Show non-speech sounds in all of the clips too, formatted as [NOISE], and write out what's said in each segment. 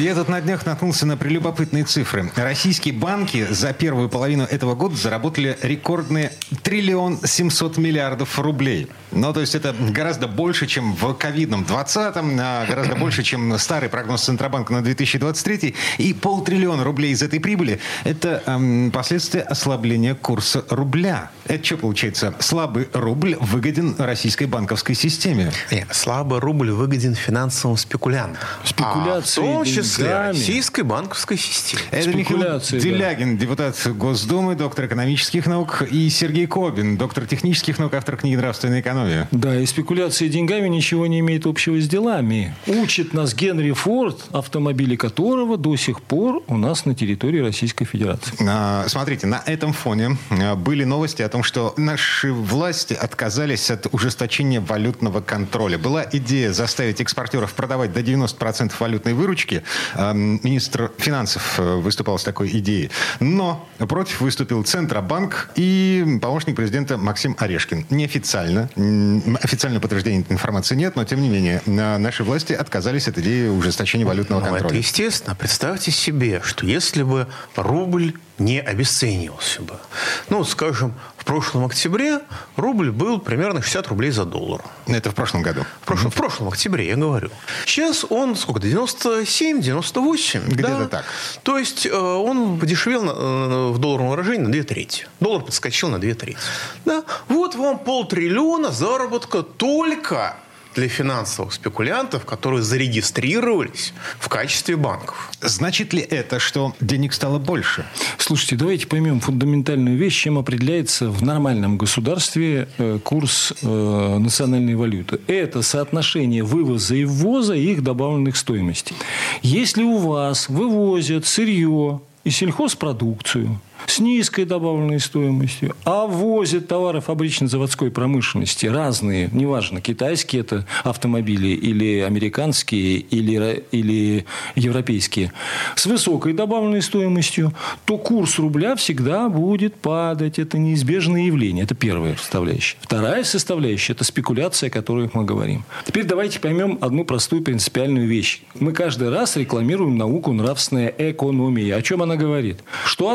Я тут на днях наткнулся на прелюбопытные цифры. Российские банки за первую половину этого года заработали рекордные триллион семьсот миллиардов рублей. Ну, то есть это гораздо больше, чем в ковидном 20-м, а гораздо больше, чем старый прогноз Центробанка на 2023 и полтриллиона рублей из этой прибыли – это эм, последствия ослабления курса рубля. Это что получается? Слабый рубль выгоден российской банковской системе. Нет, слабый рубль выгоден финансовым спекулянтам. Спекуляции а в том числе деньгами. российской банковской системе. Это Михаил да. Делягин, депутат Госдумы, доктор экономических наук, и Сергей Кобин, доктор технических наук, автор книги «Нравственная экономия». Да, и спекуляции деньгами ничего не имеет общего с делами. Учит нас Генри Форд, автомобили которого до сих пор у нас на территории Российской Федерации. А, Смотрите, на этом фоне а, были новости о том, что наши власти отказались от ужесточения валютного контроля. Была идея заставить экспортеров продавать до 90% валютной выручки. А, Министр финансов э, выступал с такой идеей. Но против выступил Центробанк и помощник президента Максим Орешкин. Неофициально, официального подтверждения этой информации нет, но тем не менее на- наши власти отказались от идеи ужесточения валютного Ну, это контроля. естественно. Представьте себе, что если бы рубль не обесценивался бы. Ну, скажем, в прошлом октябре рубль был примерно 60 рублей за доллар. Это в прошлом году. В прошлом, в прошлом октябре, я говорю. Сейчас он сколько? 97, 98? Где-то да? так. То есть э, он подешевел на, э, в долларовом выражении на 2 трети. Доллар подскочил на 2 трети. Да? Вот вам полтриллиона заработка только для финансовых спекулянтов, которые зарегистрировались в качестве банков. Значит ли это, что денег стало больше? Слушайте, давайте поймем фундаментальную вещь, чем определяется в нормальном государстве э, курс э, национальной валюты. Это соотношение вывоза и ввоза и их добавленных стоимостей. Если у вас вывозят сырье и сельхозпродукцию с низкой добавленной стоимостью, а ввозят товары фабрично-заводской промышленности разные, неважно, китайские это автомобили или американские, или, или европейские, с высокой добавленной стоимостью, то курс рубля всегда будет падать. Это неизбежное явление. Это первая составляющая. Вторая составляющая – это спекуляция, о которой мы говорим. Теперь давайте поймем одну простую принципиальную вещь. Мы каждый раз рекламируем науку нравственная экономия. О чем она говорит? Что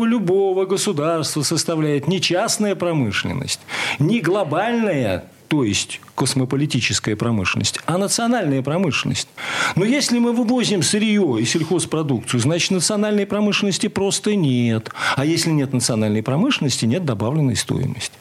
основу любого государства составляет не частная промышленность, не глобальная то есть космополитическая промышленность, а национальная промышленность. Но если мы вывозим сырье и сельхозпродукцию, значит, национальной промышленности просто нет. А если нет национальной промышленности, нет добавленной стоимости.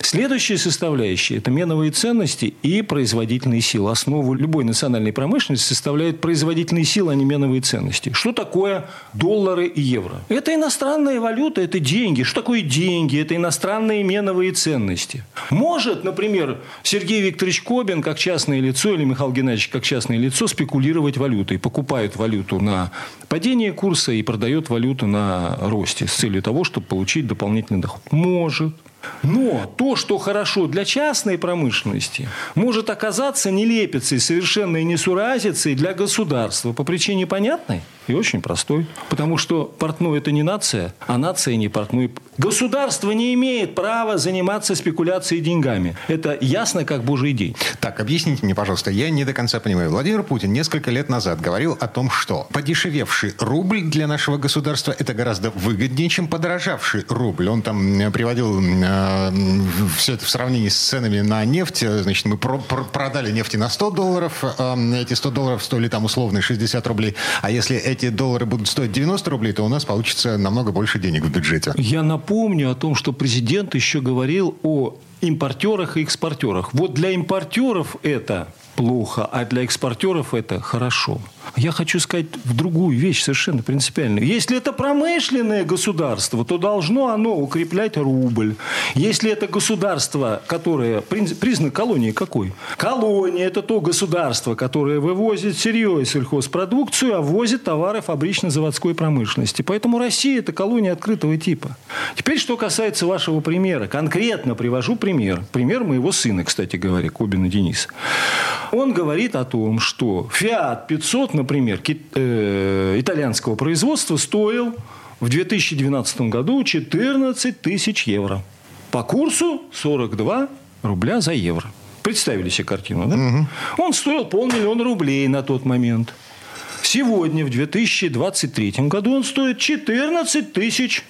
Следующая составляющая – это меновые ценности и производительные силы. Основу любой национальной промышленности составляют производительные силы, а не меновые ценности. Что такое доллары и евро? Это иностранная валюта, это деньги. Что такое деньги? Это иностранные меновые ценности. Может, например, Сергей Викторович Кобин, как частное лицо, или Михаил Геннадьевич, как частное лицо, спекулировать валютой. Покупает валюту на падение курса и продает валюту на росте с целью того, чтобы получить дополнительный доход. Может. Но то, что хорошо для частной промышленности, может оказаться нелепицей, совершенной несуразицей для государства. По причине понятной и очень простой. Потому что портной – это не нация, а нация не портной. Государство не имеет права заниматься спекуляцией деньгами. Это ясно, как божий день. Так, объясните мне, пожалуйста, я не до конца понимаю. Владимир Путин несколько лет назад говорил о том, что подешевевший рубль для нашего государства это гораздо выгоднее, чем подорожавший рубль. Он там э, приводил э, все это в сравнении с ценами на нефть. Значит, мы про- про- продали нефти на 100 долларов, э, эти 100 долларов стоили там условные 60 рублей. А если эти доллары будут стоить 90 рублей, то у нас получится намного больше денег в бюджете. Я напомню о том, что президент еще говорил о импортерах и экспортерах. Вот для импортеров это плохо, а для экспортеров это хорошо. Я хочу сказать в другую вещь совершенно принципиальную. Если это промышленное государство, то должно оно укреплять рубль. Если это государство, которое... Признак колонии какой? Колония – это то государство, которое вывозит серьезную сельхозпродукцию, а ввозит товары фабрично-заводской промышленности. Поэтому Россия – это колония открытого типа. Теперь, что касается вашего примера. Конкретно привожу пример. Пример моего сына, кстати говоря, Кобина Дениса. Он говорит о том, что Fiat 500, например, э, итальянского производства стоил в 2012 году 14 тысяч евро. По курсу 42 рубля за евро. Представили себе картину, да? Угу. Он стоил полмиллиона рублей на тот момент. Сегодня, в 2023 году, он стоит 14 тысяч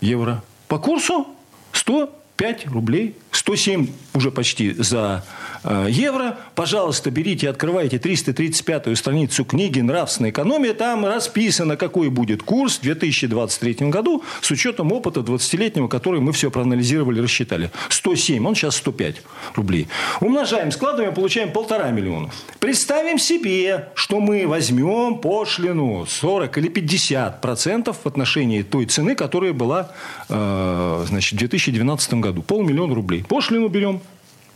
евро. По курсу 105 рублей. 107 уже почти за Э, евро. Пожалуйста, берите, открывайте 335-ю страницу книги «Нравственная экономия». Там расписано, какой будет курс в 2023 году с учетом опыта 20-летнего, который мы все проанализировали, рассчитали. 107, он сейчас 105 рублей. Умножаем, складываем, получаем полтора миллиона. Представим себе, что мы возьмем пошлину 40 или 50 процентов в отношении той цены, которая была э, значит, в 2012 году. Полмиллиона рублей. Пошлину берем,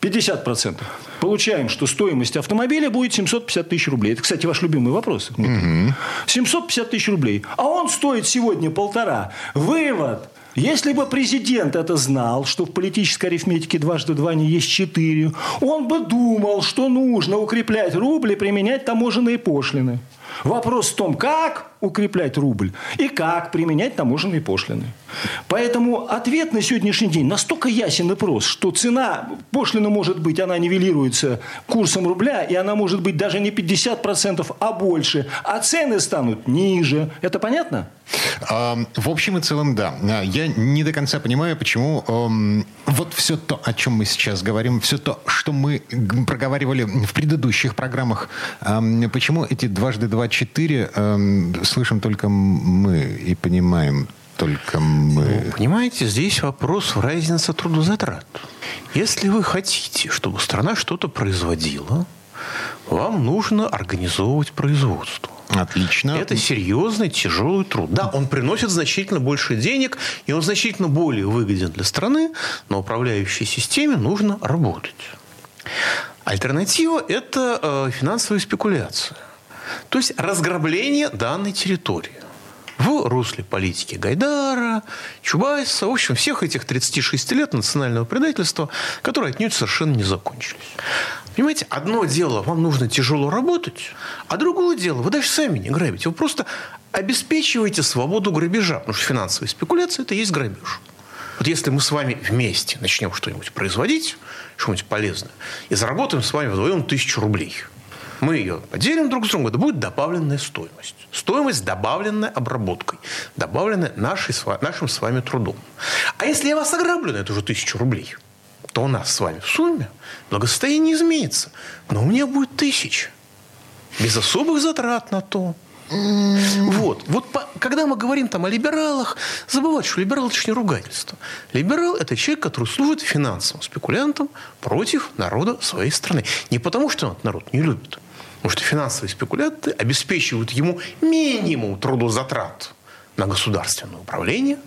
50%. Получаем, что стоимость автомобиля будет 750 тысяч рублей. Это, кстати, ваш любимый вопрос. Угу. 750 тысяч рублей. А он стоит сегодня полтора. Вывод. Если бы президент это знал, что в политической арифметике дважды два не есть четыре, он бы думал, что нужно укреплять рубль и применять таможенные пошлины. Вопрос в том, как укреплять рубль и как применять таможенные пошлины. Поэтому ответ на сегодняшний день настолько ясен и прост, что цена пошлины может быть, она нивелируется курсом рубля, и она может быть даже не 50%, а больше, а цены станут ниже. Это понятно? В общем и целом, да. Я не до конца понимаю, почему эм, вот все то, о чем мы сейчас говорим, все то, что мы проговаривали в предыдущих программах, эм, почему эти дважды два четыре эм, слышим только мы и понимаем только мы. Ну, понимаете, здесь вопрос в разнице трудозатрат. Если вы хотите, чтобы страна что-то производила, вам нужно организовывать производство. Отлично. Это серьезный, тяжелый труд. Да, он приносит значительно больше денег, и он значительно более выгоден для страны, но управляющей системе нужно работать. Альтернатива – это э, финансовая спекуляция. То есть разграбление данной территории в русле политики Гайдара, Чубайса, в общем, всех этих 36 лет национального предательства, которые отнюдь совершенно не закончились. Понимаете, одно дело, вам нужно тяжело работать, а другое дело, вы даже сами не грабите. Вы просто обеспечиваете свободу грабежа, потому что финансовые спекуляции – это и есть грабеж. Вот если мы с вами вместе начнем что-нибудь производить, что-нибудь полезное, и заработаем с вами вдвоем тысячу рублей – мы ее поделим друг с другом, это будет добавленная стоимость. Стоимость, добавленная обработкой, добавленная нашей, нашим с вами трудом. А если я вас ограблю на эту же тысячу рублей, то у нас с вами в сумме благосостояние изменится. Но у меня будет тысяча. Без особых затрат на то. Вот. Вот по, когда мы говорим там о либералах, забывать, что либерал – это не ругательство. Либерал – это человек, который служит финансовым спекулянтом против народа своей страны. Не потому, что он этот народ не любит, Потому что финансовые спекулянты обеспечивают ему минимум трудозатрат на государственное управление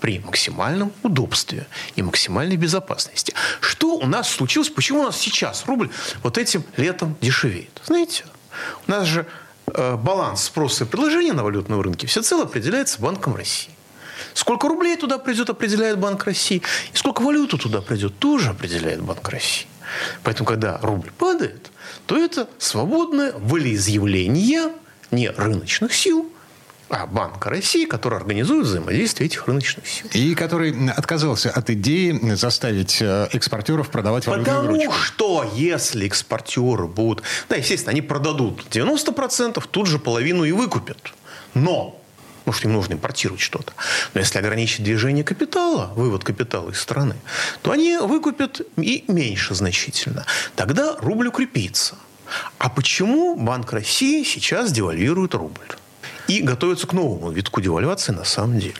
при максимальном удобстве и максимальной безопасности. Что у нас случилось? Почему у нас сейчас рубль вот этим летом дешевеет? Знаете, у нас же э, баланс спроса и предложения на валютном рынке всецело определяется Банком России. Сколько рублей туда придет, определяет Банк России. И сколько валюты туда придет, тоже определяет Банк России. Поэтому, когда рубль падает, то это свободное волеизъявление не рыночных сил, а Банка России, который организует взаимодействие этих рыночных сил. И который отказался от идеи заставить э, экспортеров продавать валютную Потому выручку. что если экспортеры будут... Да, естественно, они продадут 90%, тут же половину и выкупят. Но потому что им нужно импортировать что-то. Но если ограничить движение капитала, вывод капитала из страны, то они выкупят и меньше значительно. Тогда рубль укрепится. А почему Банк России сейчас девальвирует рубль? И готовятся к новому витку девальвации на самом деле.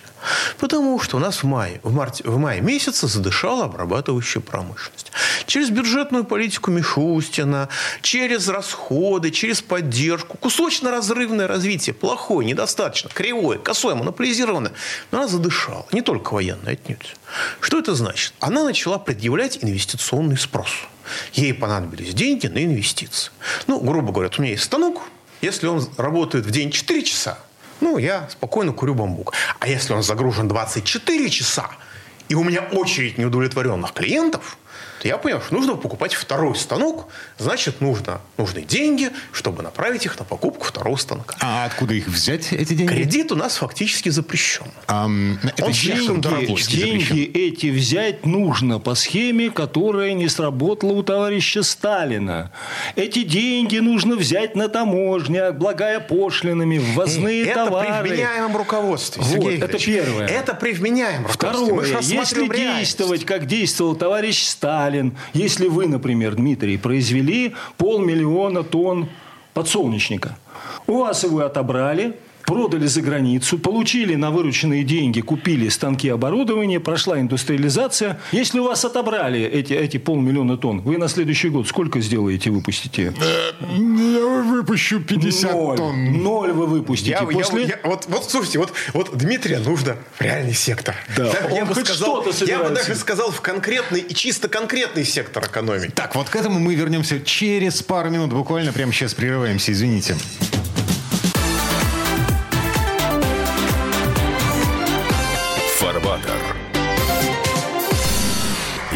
Потому что у нас в мае, в, марте, в мае месяце задышала обрабатывающая промышленность. Через бюджетную политику Мишустина, через расходы, через поддержку, кусочно-разрывное развитие, плохое, недостаточно, кривое, косое, монополизированное. Но она задышала, не только военная отнюдь. Что это значит? Она начала предъявлять инвестиционный спрос. Ей понадобились деньги на инвестиции. Ну, грубо говоря, у меня есть станок, если он работает в день 4 часа, ну, я спокойно курю бамбук. А если он загружен 24 часа, и у меня очередь неудовлетворенных клиентов, то я понял, что нужно покупать второй станок, значит, нужно, нужны деньги, чтобы направить их на покупку второго станка. А откуда их взять, эти деньги? Кредит у нас фактически запрещен. Ам, это Он слишком дорогой. Деньги эти взять нужно по схеме, которая не сработала у товарища Сталина. Эти деньги нужно взять на таможнях, благая пошлинами, ввозные это товары. при вменяемом руководстве. Вот, Сергей это первое. Это при вменяемом руководстве. Второе, если реальность. действовать, как действовал товарищ Сталин, если вы, например, Дмитрий, произвели полмиллиона тонн подсолнечника, у вас его отобрали, продали за границу, получили на вырученные деньги, купили станки оборудования, прошла индустриализация. Если у вас отобрали эти, эти полмиллиона тонн, вы на следующий год сколько сделаете, выпустите? Я выпущу 50 Ноль. тонн. Ноль вы выпустите. Я, я- После... я- вот, вот слушайте, вот, вот Дмитрия нужно в реальный сектор. Да, я, он бы хоть сказал, что-то я бы даже сказал в конкретный и чисто конкретный сектор экономики. Так, вот к этому мы вернемся через пару минут. Буквально прямо сейчас прерываемся, извините. Фарбатер.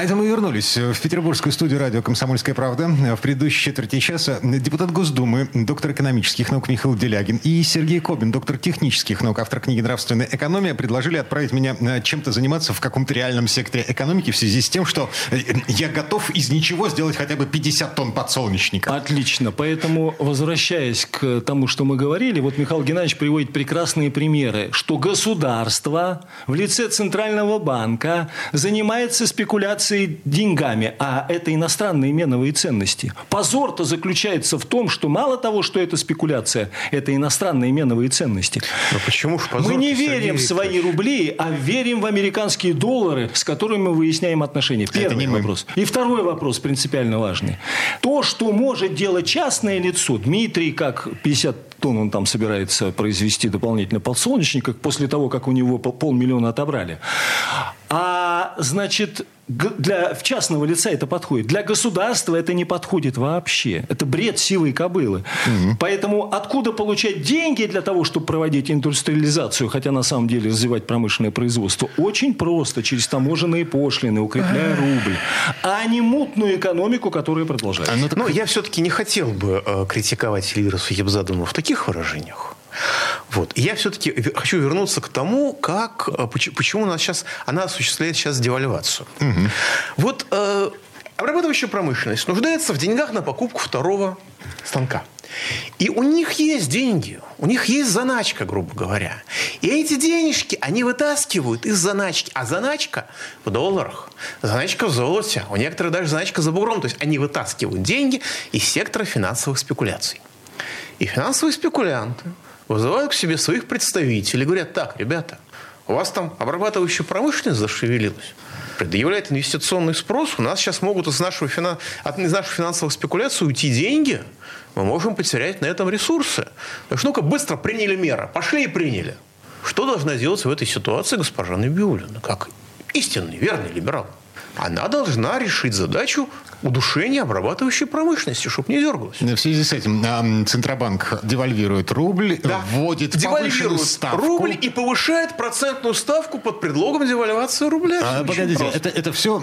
А это мы вернулись в петербургскую студию радио «Комсомольская правда». В предыдущей четверти часа депутат Госдумы, доктор экономических наук Михаил Делягин и Сергей Кобин, доктор технических наук, автор книги «Нравственная экономия», предложили отправить меня э, чем-то заниматься в каком-то реальном секторе экономики в связи с тем, что э, я готов из ничего сделать хотя бы 50 тонн подсолнечника. Отлично. Поэтому, возвращаясь к тому, что мы говорили, вот Михаил Геннадьевич приводит прекрасные примеры, что государство в лице Центрального банка занимается спекуляцией деньгами, а это иностранные меновые ценности. Позор-то заключается в том, что мало того, что это спекуляция, это иностранные меновые ценности. Но почему ж позор Мы не верим в свои рубли, а верим в американские доллары, с которыми мы выясняем отношения. Первый не мы. вопрос. И второй вопрос принципиально важный. То, что может делать частное лицо, Дмитрий, как 50 тонн он там собирается произвести дополнительно подсолнечника после того, как у него пол- полмиллиона отобрали. А, значит, для в частного лица это подходит. Для государства это не подходит вообще. Это бред сивой кобылы. Поэтому откуда получать деньги для того, чтобы проводить индустриализацию, хотя на самом деле развивать промышленное производство? Очень просто. Через таможенные пошлины, укрепляя рубль. А не мутную экономику, которая продолжается. Но я все-таки не хотел бы э, критиковать Эльвира Сухибзадовну в таких выражениях. Вот. И я все-таки хочу вернуться к тому, как, э, поч- почему у нас сейчас, она осуществляет сейчас девальвацию. Вот э, обрабатывающая промышленность нуждается в деньгах на покупку второго станка. И у них есть деньги, у них есть заначка, грубо говоря. И эти денежки они вытаскивают из заначки. А заначка в долларах, заначка в золоте, у некоторых даже заначка за бугром. То есть они вытаскивают деньги из сектора финансовых спекуляций. И финансовые спекулянты вызывают к себе своих представителей говорят, так, ребята, у вас там обрабатывающая промышленность зашевелилась, предъявляет инвестиционный спрос, у нас сейчас могут из, нашего из наших финансовых спекуляций уйти деньги, мы можем потерять на этом ресурсы. Так что ну-ка быстро приняли меры, пошли и приняли. Что должна делать в этой ситуации госпожа Набиулина, как истинный, верный либерал? Она должна решить задачу удушения обрабатывающей промышленности, чтобы не дергалась. В связи с этим а, Центробанк девальвирует рубль, Да. вводит повышенную девальвирует ставку. рубль и повышает процентную ставку под предлогом девальвации рубля. А, погодите, просто. это, это все...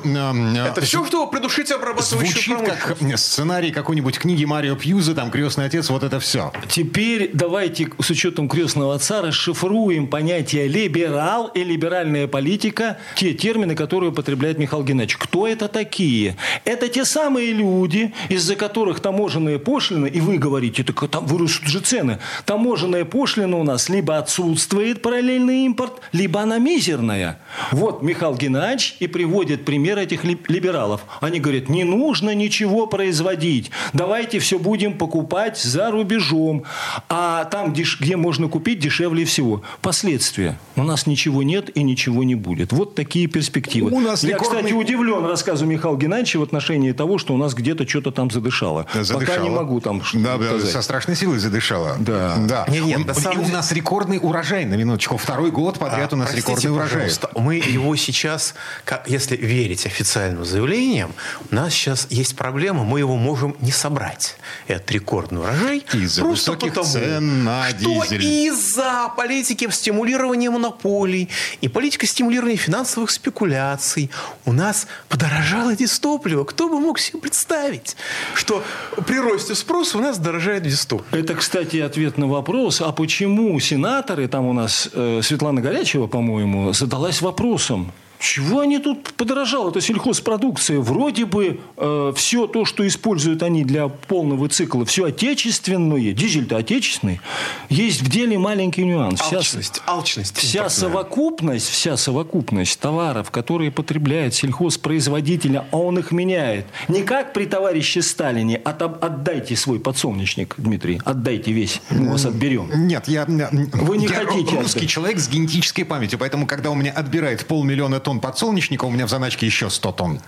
Это все, чтобы придушить обрабатывающую Звучит как промышленность. сценарий какой-нибудь книги Марио Пьюза, там «Крестный отец», вот это все. Теперь давайте с учетом крестного отца расшифруем понятие либерал и либеральная политика, те термины, которые употребляет Михаил Геннадьевич. Геннадьевич, кто это такие? Это те самые люди, из-за которых таможенные пошлины, и вы говорите, так там вырастут же цены. Таможенная пошлина у нас либо отсутствует параллельный импорт, либо она мизерная. Вот Михаил Геннадьевич и приводит пример этих либералов. Они говорят, не нужно ничего производить. Давайте все будем покупать за рубежом. А там, где можно купить, дешевле всего. Последствия. У нас ничего нет и ничего не будет. Вот такие перспективы. У нас Я, рекордный... кстати, удивлен рассказу Михаила Геннадьевича в отношении того, что у нас где-то что-то там задышало. задышало. Пока не могу там да, да, Со страшной силой задышало. Да. да. Нет, нет, Он, самом... У нас рекордный урожай, на минуточку. Второй год подряд а, у нас простите, рекордный урожай. Мы его сейчас, как, если верить официальным заявлениям, у нас сейчас есть проблема, мы его можем не собрать. Этот рекордный урожай. Из-за высоких потому, цен на дизель. Из-за политики стимулирования монополий и политика стимулирования финансовых спекуляций у нас подорожало дистопливо. Кто бы мог себе представить, что при росте спроса у нас дорожает дистопливо? Это, кстати, ответ на вопрос, а почему сенаторы, там у нас э, Светлана Горячева, по-моему, задалась вопросом, чего они тут подорожало? Это сельхозпродукция. Вроде бы э, все то, что используют они для полного цикла, все отечественное, дизель-то отечественный, есть в деле маленький нюанс. Алчность. Вся, алчность вся совокупность, вся совокупность товаров, которые потребляет сельхозпроизводитель, а он их меняет. Не как при товарище Сталине, от, отдайте свой подсолнечник, Дмитрий, отдайте весь, мы вас отберем. Нет, я, Вы не я хотите русский отдать. человек с генетической памятью, поэтому, когда у меня отбирает полмиллиона тонн подсолнечника, у меня в заначке еще 100 тонн.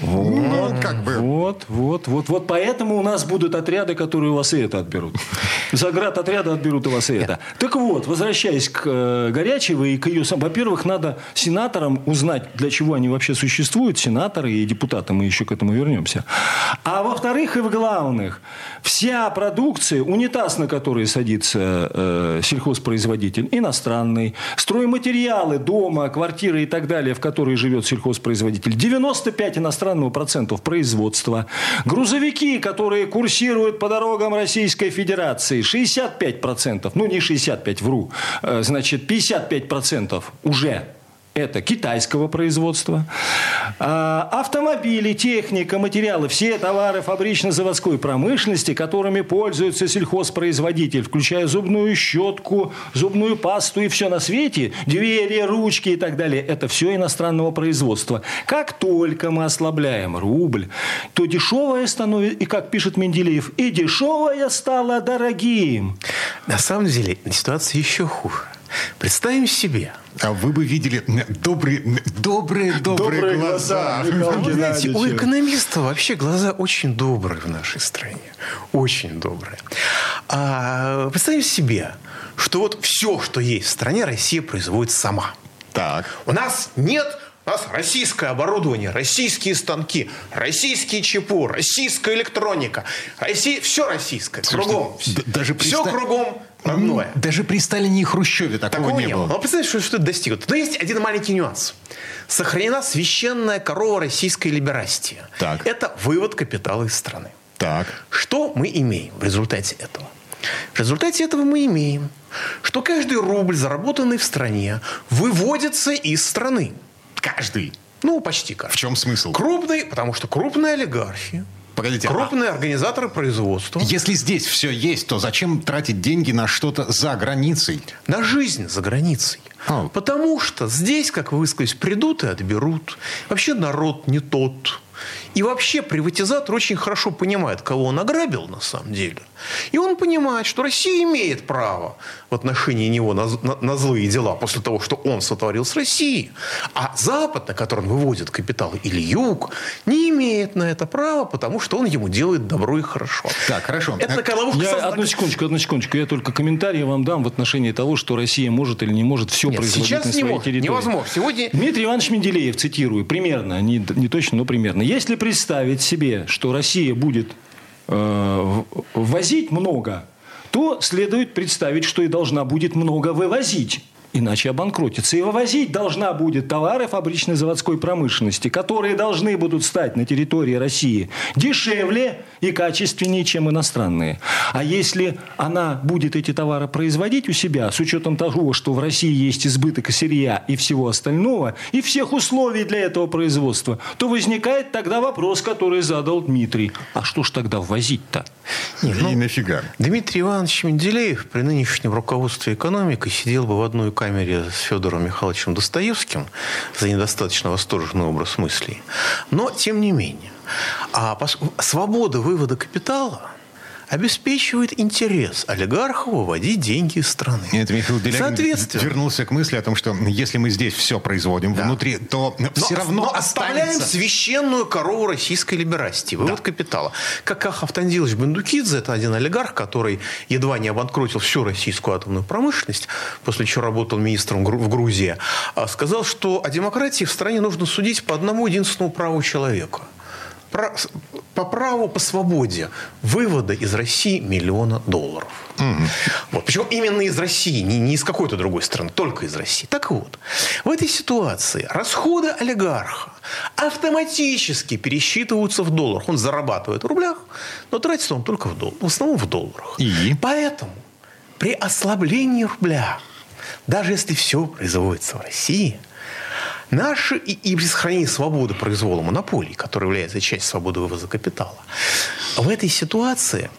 Вот, ну, как бы. вот, вот, вот, вот. Поэтому у нас будут отряды, которые у вас и это отберут. Заград отряда отберут у вас и это. Так вот, возвращаясь к э, Горячевой и к ее... Во-первых, надо сенаторам узнать, для чего они вообще существуют, сенаторы и депутаты, мы еще к этому вернемся. А во-вторых и в главных, вся продукция, унитаз, на который садится э, сельхозпроизводитель, иностранный, стройматериалы дома, квартиры и так далее, в которой живет сельхозпроизводитель, 95 иностранных иностранного процентов производства. Грузовики, которые курсируют по дорогам Российской Федерации, 65%, ну не 65, вру, э, значит 55% уже это китайского производства. А, автомобили, техника, материалы, все товары фабрично-заводской промышленности, которыми пользуется сельхозпроизводитель, включая зубную щетку, зубную пасту и все на свете, двери, ручки и так далее, это все иностранного производства. Как только мы ослабляем рубль, то дешевое становится, и как пишет Менделеев, и дешевое стало дорогим. На самом деле ситуация еще хуже. Представим себе. А вы бы видели добрые, добрые, добрые, добрые глаза. глаза вы знаете, у экономиста вообще глаза очень добрые в нашей стране. Очень добрые. А, представим себе, что вот все, что есть в стране, Россия производит сама. Так. У нас нет у нас российское оборудование, российские станки, российские ЧПУ, российская электроника. Россия, все российское, Слушайте, кругом. Даже все приста... кругом родное. Даже при Сталине и Хрущеве такого, такого не было. было. Но представьте, что, что это достигнуто. Но есть один маленький нюанс. Сохранена священная корова российской либерастии. Так. Это вывод капитала из страны. Так. Что мы имеем в результате этого? В результате этого мы имеем, что каждый рубль, заработанный в стране, выводится из страны. Каждый. Ну, почти каждый. В чем смысл? Крупный, потому что крупные олигархи, Погодите, Крупные а... организаторы производства. Если здесь все есть, то зачем тратить деньги на что-то за границей? На жизнь за границей. А. Потому что здесь, как вы высказались, придут и отберут. Вообще народ не тот. И вообще приватизатор очень хорошо понимает, кого он ограбил на самом деле. И он понимает, что Россия имеет право в отношении него на, на, на злые дела после того, что он сотворил с Россией. А Запад, на который он выводит капиталы, или Юг, не имеет на это права, потому что он ему делает добро и хорошо. Так, хорошо. Это коловушка я, созна... Одну секундочку, одну секундочку. Я только комментарий вам дам в отношении того, что Россия может или не может все Нет, производить сейчас на своей может, территории. Невозможно. Сегодня... Дмитрий Иванович Менделеев, цитирую, примерно, не, не точно, но примерно. Если представить себе, что Россия будет э, возить много, то следует представить, что и должна будет много вывозить. Иначе обанкротится. И вывозить должна будет товары фабричной заводской промышленности, которые должны будут стать на территории России дешевле и качественнее, чем иностранные. А если она будет эти товары производить у себя, с учетом того, что в России есть избыток сырья и всего остального, и всех условий для этого производства, то возникает тогда вопрос, который задал Дмитрий. А что ж тогда ввозить-то? Не, ну, и нафига? Дмитрий Иванович Менделеев при нынешнем руководстве экономикой сидел бы в одной камере с Федором Михайловичем Достоевским за недостаточно восторженный образ мыслей. Но, тем не менее, а свобода вывода капитала – обеспечивает интерес олигархов выводить деньги из страны. Это Михаил Делягин Соответственно, вернулся к мысли о том, что если мы здесь все производим да. внутри, то но, все равно но оставляем священную корову российской либерастии, вывод да. капитала. Как Ахав Тандилович Бендукидзе, это один олигарх, который едва не обанкротил всю российскую атомную промышленность, после чего работал министром в Грузии, а сказал, что о демократии в стране нужно судить по одному единственному праву человека – по праву, по свободе вывода из России миллиона долларов. Угу. Вот. Причем именно из России, не, не из какой-то другой страны, только из России. Так вот, в этой ситуации расходы олигарха автоматически пересчитываются в долларах. Он зарабатывает в рублях, но тратится он только в, дол- в основном в долларах. И? Поэтому при ослаблении рубля, даже если все производится в России – Наши и, и при сохранении свободы произвола монополии, которая является частью свободы вывоза капитала, в этой ситуации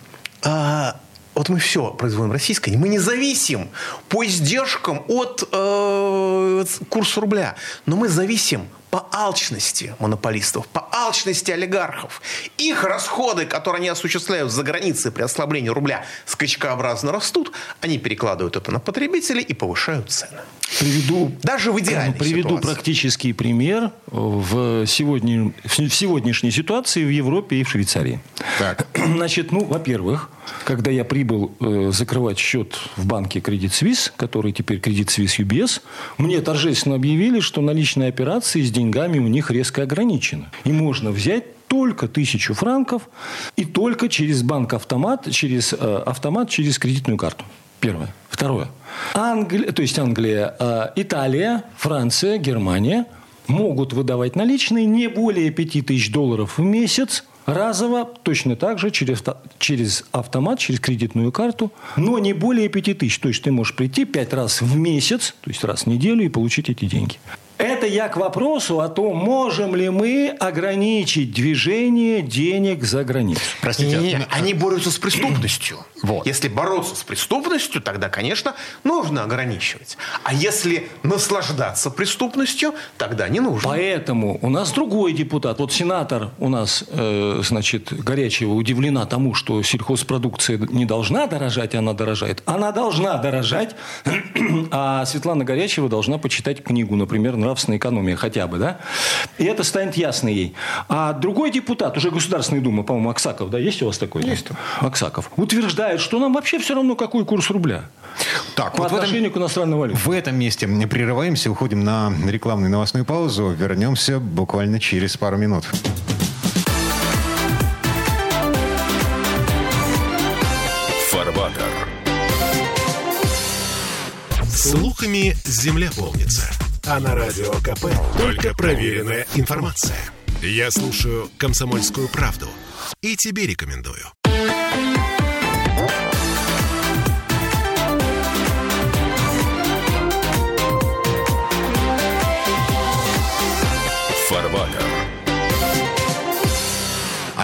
а, вот мы все производим российское, мы не зависим по издержкам от э, курса рубля, но мы зависим по алчности монополистов, по алчности олигархов. Их расходы, которые они осуществляют за границей при ослаблении рубля, скачкообразно растут, они перекладывают это на потребителей и повышают цены. Приведу, Даже в идеальной Приведу ситуации. практический пример в, сегодня, в сегодняшней ситуации в Европе и в Швейцарии. Так. [CLEARS THROAT] Значит, ну, во-первых, когда я прибыл э, закрывать счет в банке Credit Suisse, который теперь Credit Suisse UBS, мне торжественно объявили, что наличные операции с деньгами у них резко ограничены. И можно взять только тысячу франков и только через банк-автомат, через э, автомат, через кредитную карту. Первое. Второе. Англия, то есть Англия, э, Италия, Франция, Германия могут выдавать наличные не более 5000 долларов в месяц разово, точно так же через, через автомат, через кредитную карту, но не более 5000. То есть ты можешь прийти 5 раз в месяц, то есть раз в неделю и получить эти деньги. Это я к вопросу о том, можем ли мы ограничить движение денег за границу. Простите. Не, не, они борются с преступностью. Вот. Если бороться с преступностью, тогда, конечно, нужно ограничивать. А если наслаждаться преступностью, тогда не нужно. Поэтому у нас другой депутат. Вот сенатор у нас, э, значит, Горячева удивлена тому, что сельхозпродукция не должна дорожать, она дорожает. Она должна дорожать, [CLEARS THROAT] а Светлана Горячева должна почитать книгу, например, нравственная экономия хотя бы, да? И это станет ясно ей. А другой депутат, уже Государственной Думы, по-моему, Аксаков, да, есть у вас такой? Есть. Аксаков. Утверждает, что нам вообще все равно, какой курс рубля. Так, по вот отношению этом, к иностранной валюте. В этом месте мы прерываемся, уходим на рекламную новостную паузу. Вернемся буквально через пару минут. Фарватер. Слухами земля полнится. А на радио КП только проверенная информация. Я слушаю «Комсомольскую правду» и тебе рекомендую. Фарва.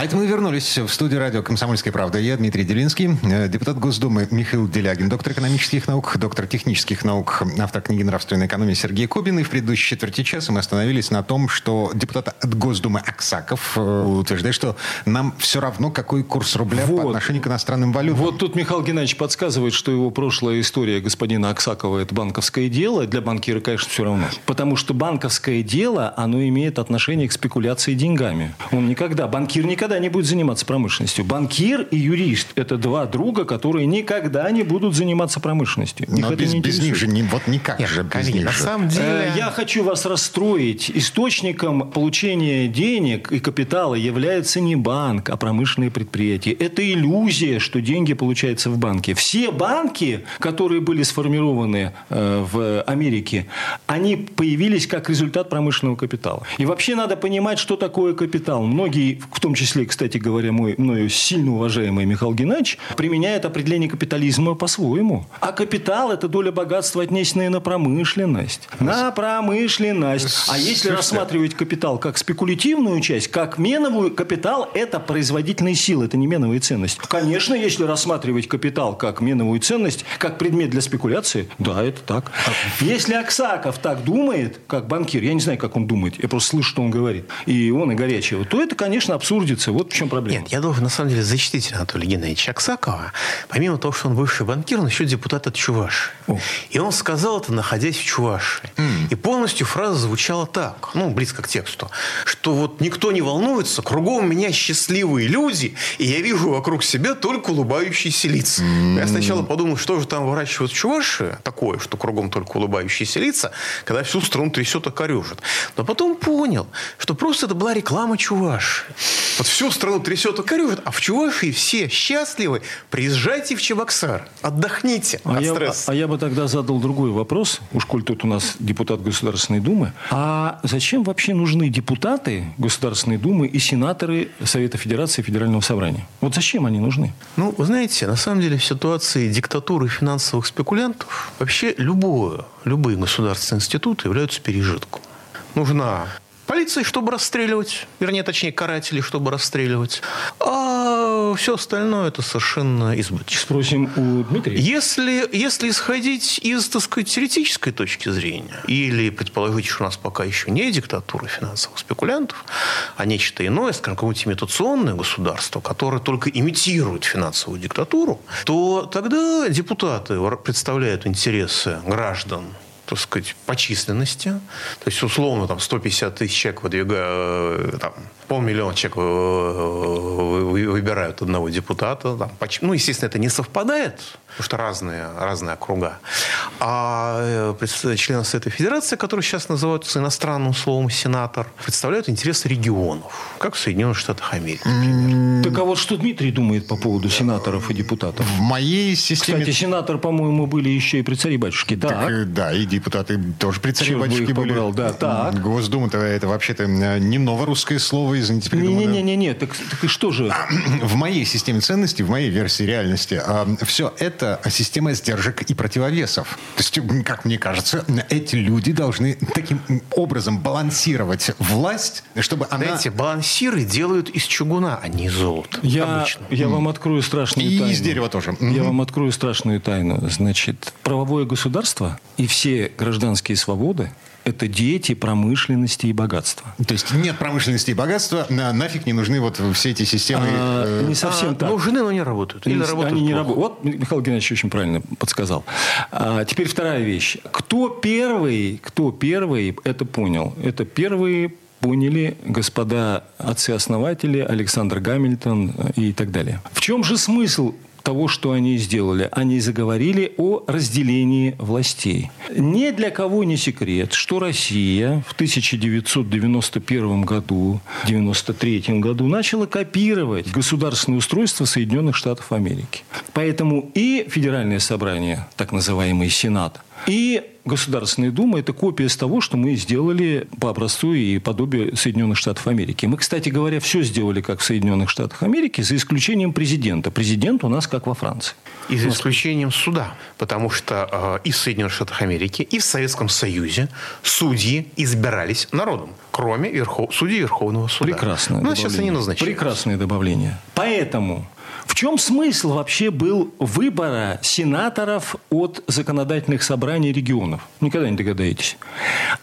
А это мы вернулись в студию радио «Комсомольская правда». Я Дмитрий Делинский, э, депутат Госдумы Михаил Делягин, доктор экономических наук, доктор технических наук, автор книги «Нравственная экономия» Сергей Кобин. И в предыдущей четверти часа мы остановились на том, что депутат от Госдумы Аксаков э, утверждает, что нам все равно, какой курс рубля вот. по отношению к иностранным валютам. Вот тут Михаил Геннадьевич подсказывает, что его прошлая история господина Аксакова – это банковское дело. Для банкира, конечно, все равно. Потому что банковское дело, оно имеет отношение к спекуляции деньгами. Он никогда, банкир никогда никогда не будет заниматься промышленностью. Банкир и юрист – это два друга, которые никогда не будут заниматься промышленностью. Их Но это без, не без них же не, вот никак Нет, же без них на же. самом деле... Э, Я хочу вас расстроить. Источником получения денег и капитала является не банк, а промышленные предприятия. Это иллюзия, что деньги получаются в банке. Все банки, которые были сформированы э, в Америке, они появились как результат промышленного капитала. И вообще надо понимать, что такое капитал. Многие, в том числе, кстати говоря, мой мною сильно уважаемый Михаил Геннадьевич, применяют определение капитализма по-своему. А капитал – это доля богатства, отнесенная на промышленность. На промышленность. А если Слушайте. рассматривать капитал как спекулятивную часть, как меновую, капитал – это производительные силы, это не меновая ценность. Конечно, если рассматривать капитал как меновую ценность, как предмет для спекуляции, да, это так. Если Аксаков так думает, как банкир, я не знаю, как он думает, я просто слышу, что он говорит, и он, и Горячего, то это, конечно, абсурдится. Вот в чем проблема. Нет, я должен на самом деле защитить Анатолия Геннадьевича Аксакова. Помимо того, что он бывший банкир, он еще депутат от Чуваши. О. И он сказал это, находясь в Чуваши. И полностью фраза звучала так, ну, близко к тексту, что вот никто не волнуется, кругом меня счастливые люди, и я вижу вокруг себя только улыбающиеся лица. Я сначала подумал, что же там выращивают в Чуваши такое, что кругом только улыбающиеся лица, когда всю страну трясет и корежит. Но потом понял, что просто это была реклама Чуваши. Вот всю страну трясет и корежит, а в Чувашии все счастливы. Приезжайте в Чебоксар, отдохните А от я, стресса. а я бы тогда задал другой вопрос, уж коль тут у нас депутат Государственной Думы. А зачем вообще нужны депутаты Государственной Думы и сенаторы Совета Федерации Федерального собрания? Вот зачем они нужны? Ну, вы знаете, на самом деле в ситуации диктатуры финансовых спекулянтов вообще любое, любые государственные институты являются пережитком. Нужна полиция, чтобы расстреливать, вернее, точнее, каратели, чтобы расстреливать. А все остальное это совершенно избыточно. Спросим у Дмитрия. Если, если исходить из, так сказать, теоретической точки зрения, или предположить, что у нас пока еще не диктатура финансовых спекулянтов, а нечто иное, скажем, какое-нибудь имитационное государство, которое только имитирует финансовую диктатуру, то тогда депутаты представляют интересы граждан так сказать, по численности. То есть, условно, там 150 тысяч человек выдвигают, там, полмиллиона человек э, вы- выбирают одного депутата. Там, ну, естественно, это не совпадает, потому что разные, разные округа. А э, члены Совета Федерации, которые сейчас называются иностранным словом сенатор, представляют интересы регионов, как в Соединенных Штатах Америки. например. Так а вот что Дмитрий думает по поводу сенаторов и депутатов? В моей системе... Кстати, сенатор, по-моему, были еще и при царе батюшке. Так, Так. э, да, и депутаты тоже при царе Чего бы батюшке их были. побрал, да, так. Госдума-то это вообще-то не новорусское слово, извините, придуманное. Не-не-не, так, так и что же? [CLEARS THROAT] В моей системе ценностей, в моей версии реальности, все это система сдержек и противовесов. То есть, как мне кажется, эти люди должны таким образом балансировать власть, чтобы она... Знаете, балансиры делают из чугуна, а не из золота. Я, Обычно. я вам открою страшную И тайну. из дерева тоже. Я вам открою страшную тайну. Значит, правовое государство и все гражданские свободы – это дети промышленности и богатства. То есть нет промышленности и богатства, на- нафиг не нужны вот все эти системы. А, э, не совсем А, так. Ну, жены, но не работают. Или Они- работают Они не работают. Вот Михаил Геннадьевич очень правильно подсказал. А, теперь вторая вещь. Кто первый, кто первый это понял? Это первые поняли господа отцы-основатели Александр Гамильтон и так далее. В чем же смысл того, что они сделали. Они заговорили о разделении властей. Ни для кого не секрет, что Россия в 1991 году, 1993 году начала копировать государственное устройство Соединенных Штатов Америки. Поэтому и Федеральное собрание, так называемый Сенат, и Государственная Дума – это копия с того, что мы сделали по образцу и подобию Соединенных Штатов Америки. Мы, кстати говоря, все сделали как в Соединенных Штатах Америки, за исключением президента. Президент у нас как во Франции. И за исключением суда. Потому что э, и в Соединенных Штатах Америки, и в Советском Союзе судьи избирались народом. Кроме верхов... судей Верховного суда. Прекрасное сейчас добавление. они назначают. Прекрасное добавление. Поэтому В чем смысл вообще был выбора сенаторов от законодательных собраний регионов? Никогда не догадаетесь.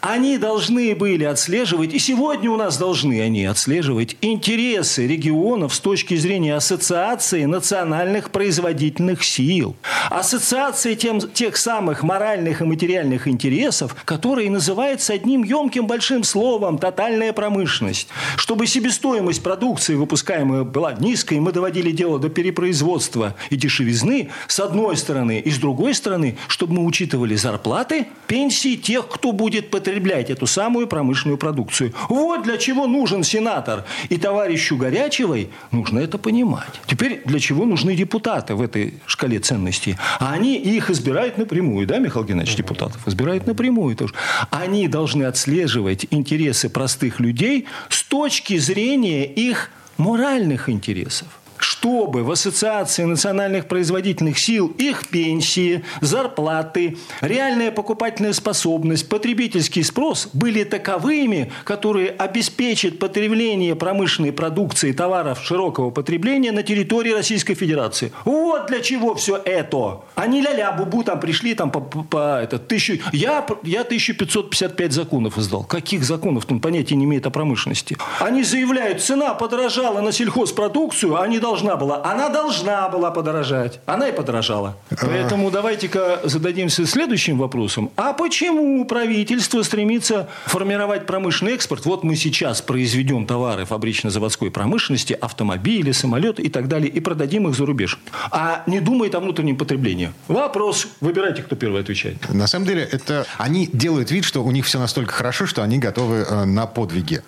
Они должны были отслеживать, и сегодня у нас должны они отслеживать интересы регионов с точки зрения ассоциации национальных производительных сил. Ассоциации тем, тех самых моральных и материальных интересов, которые называются одним емким большим словом – тотальная промышленность. Чтобы себестоимость продукции, выпускаемой, была низкой, мы доводили дело до перепроизводства и дешевизны, с одной стороны, и с другой стороны, чтобы мы учитывали зарплаты, пенсии тех, кто будет потреблять эту самую промышленную продукцию. Вот для чего нужен сенатор. И товарищу Горячевой нужно это понимать. Теперь для чего нужны депутаты в этой шкале ценностей? А они их избирают напрямую, да, Михаил Геннадьевич, депутатов? Избирают напрямую тоже. Они должны отслеживать интересы простых людей с точки зрения их моральных интересов чтобы в Ассоциации национальных производительных сил их пенсии, зарплаты, реальная покупательная способность, потребительский спрос были таковыми, которые обеспечат потребление промышленной продукции товаров широкого потребления на территории Российской Федерации. Вот для чего все это. Они ля-ля, бубу там пришли там по, по, по это, тысячу... Я, я 1555 законов издал. Каких законов? Там понятия не имеет о промышленности. Они заявляют, цена подорожала на сельхозпродукцию, они должны должна была? Она должна была подорожать. Она и подорожала. Поэтому давайте-ка зададимся следующим вопросом. А почему правительство стремится формировать промышленный экспорт? Вот мы сейчас произведем товары фабрично-заводской промышленности, автомобили, самолеты и так далее, и продадим их за рубеж. А не думает о внутреннем потреблении. Вопрос. Выбирайте, кто первый отвечает. На самом деле, это они делают вид, что у них все настолько хорошо, что они готовы э, на подвиги.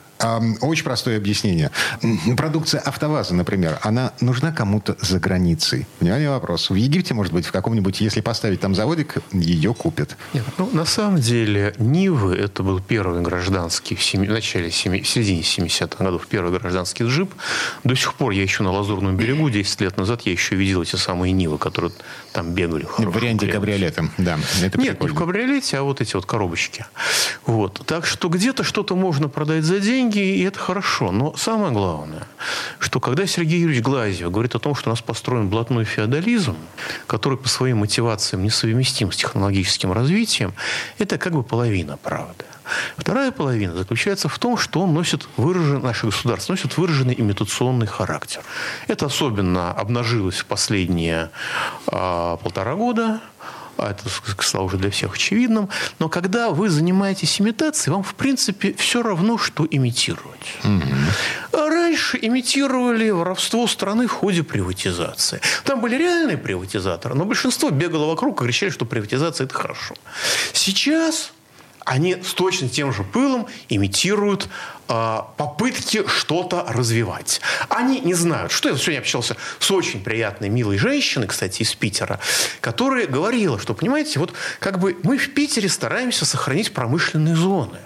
Очень простое объяснение. Продукция АвтоВАЗа, например, она нужна кому-то за границей. Внимание, вопрос. В Египте, может быть, в каком-нибудь, если поставить там заводик, ее купят. Нет, ну, на самом деле, Нивы, это был первый гражданский в, семи, в начале, семи, в середине 70-х годов, первый гражданский джип. До сих пор я еще на Лазурном берегу, 10 лет назад, я еще видел эти самые Нивы, которые там бегали. В, в варианте кабриолета, да. Это Нет, прикольно. не в кабриолете, а вот эти вот коробочки. Вот. Так что где-то что-то можно продать за деньги, деньги, и это хорошо. Но самое главное, что когда Сергей Юрьевич Глазьев говорит о том, что у нас построен блатной феодализм, который по своим мотивациям несовместим с технологическим развитием, это как бы половина правды. Вторая половина заключается в том, что он носит выраженный, наше государство носит выраженный имитационный характер. Это особенно обнажилось в последние а, полтора года а это стало уже для всех очевидным, но когда вы занимаетесь имитацией, вам, в принципе, все равно, что имитировать. Угу. Раньше имитировали воровство страны в ходе приватизации. Там были реальные приватизаторы, но большинство бегало вокруг и кричали, что приватизация – это хорошо. Сейчас они с точно тем же пылом имитируют э, попытки что-то развивать. Они не знают, что я сегодня общался с очень приятной, милой женщиной, кстати, из Питера, которая говорила, что, понимаете, вот как бы мы в Питере стараемся сохранить промышленные зоны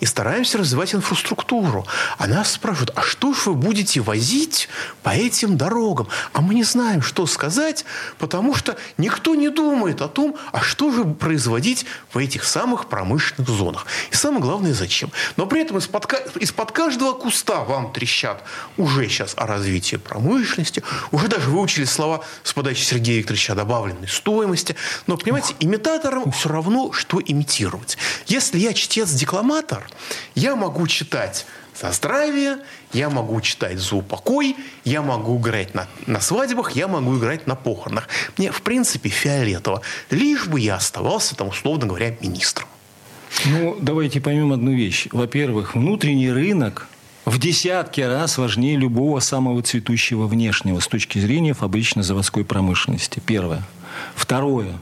и стараемся развивать инфраструктуру. А нас спрашивают, а что же вы будете возить по этим дорогам? А мы не знаем, что сказать, потому что никто не думает о том, а что же производить в этих самых промышленных зонах. И самое главное, зачем. Но при этом из-под, из-под каждого куста вам трещат уже сейчас о развитии промышленности, уже даже выучили слова с подачи Сергея Викторовича о добавленной стоимости. Но, понимаете, имитаторам все равно, что имитировать. Если я чтец-декламатор, я могу читать за здравие, я могу читать за упокой, я могу играть на, на свадьбах, я могу играть на похоронах. Мне, в принципе, фиолетово. Лишь бы я оставался, там, условно говоря, министром. Ну, давайте поймем одну вещь. Во-первых, внутренний рынок в десятки раз важнее любого самого цветущего внешнего с точки зрения фабрично-заводской промышленности. Первое. Второе.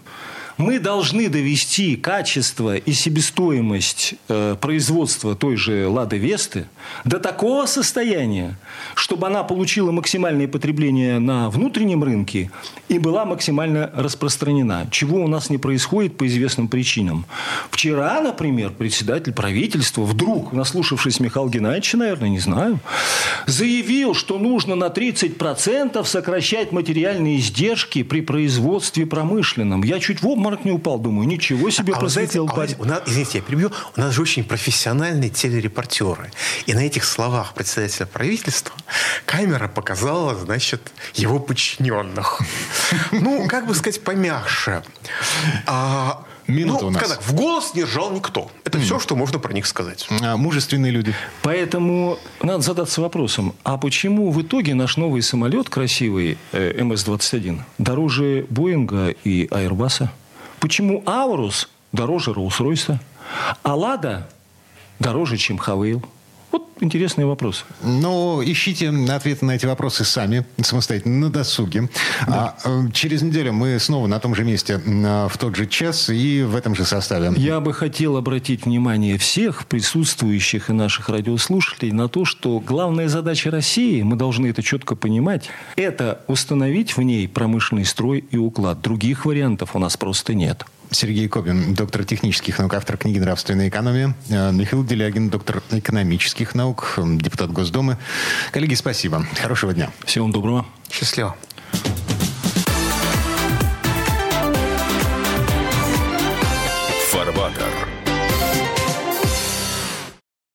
Мы должны довести качество и себестоимость э, производства той же «Лады Весты» до такого состояния, чтобы она получила максимальное потребление на внутреннем рынке и была максимально распространена, чего у нас не происходит по известным причинам. Вчера, например, председатель правительства вдруг, наслушавшись Михаила Геннадьевича, наверное, не знаю, заявил, что нужно на 30% сокращать материальные издержки при производстве промышленном. Я чуть в обморок не упал. Думаю, ничего себе а просветил. А, у нас, извините, я перебью. У нас же очень профессиональные телерепортеры. И на этих словах председателя правительства камера показала, значит, его подчиненных. Ну, как бы сказать, помягче. А, Минута ну, у нас. так, в голос не ржал никто. Это все, что можно про них сказать. А, мужественные люди. Поэтому надо задаться вопросом, а почему в итоге наш новый самолет красивый э, МС-21 дороже Боинга и Airbus? Почему Аурус дороже Роллс-Ройса, а Лада дороже, чем Хавейл? Вот интересный вопрос. Ну, ищите ответы на эти вопросы сами, самостоятельно, на досуге. А, э, через неделю мы снова на том же месте, в тот же час и в этом же составе. Я бы хотел обратить внимание всех присутствующих и наших радиослушателей на то, что главная задача России, мы должны это четко понимать, это установить в ней промышленный строй и уклад. Других вариантов у нас просто нет. Сергей Кобин, доктор технических наук, автор книги «Нравственная экономия». Э, Михаил Делягин, доктор экономических наук, э, депутат Госдумы. Коллеги, спасибо. Хорошего дня. Всего вам доброго. Счастливо.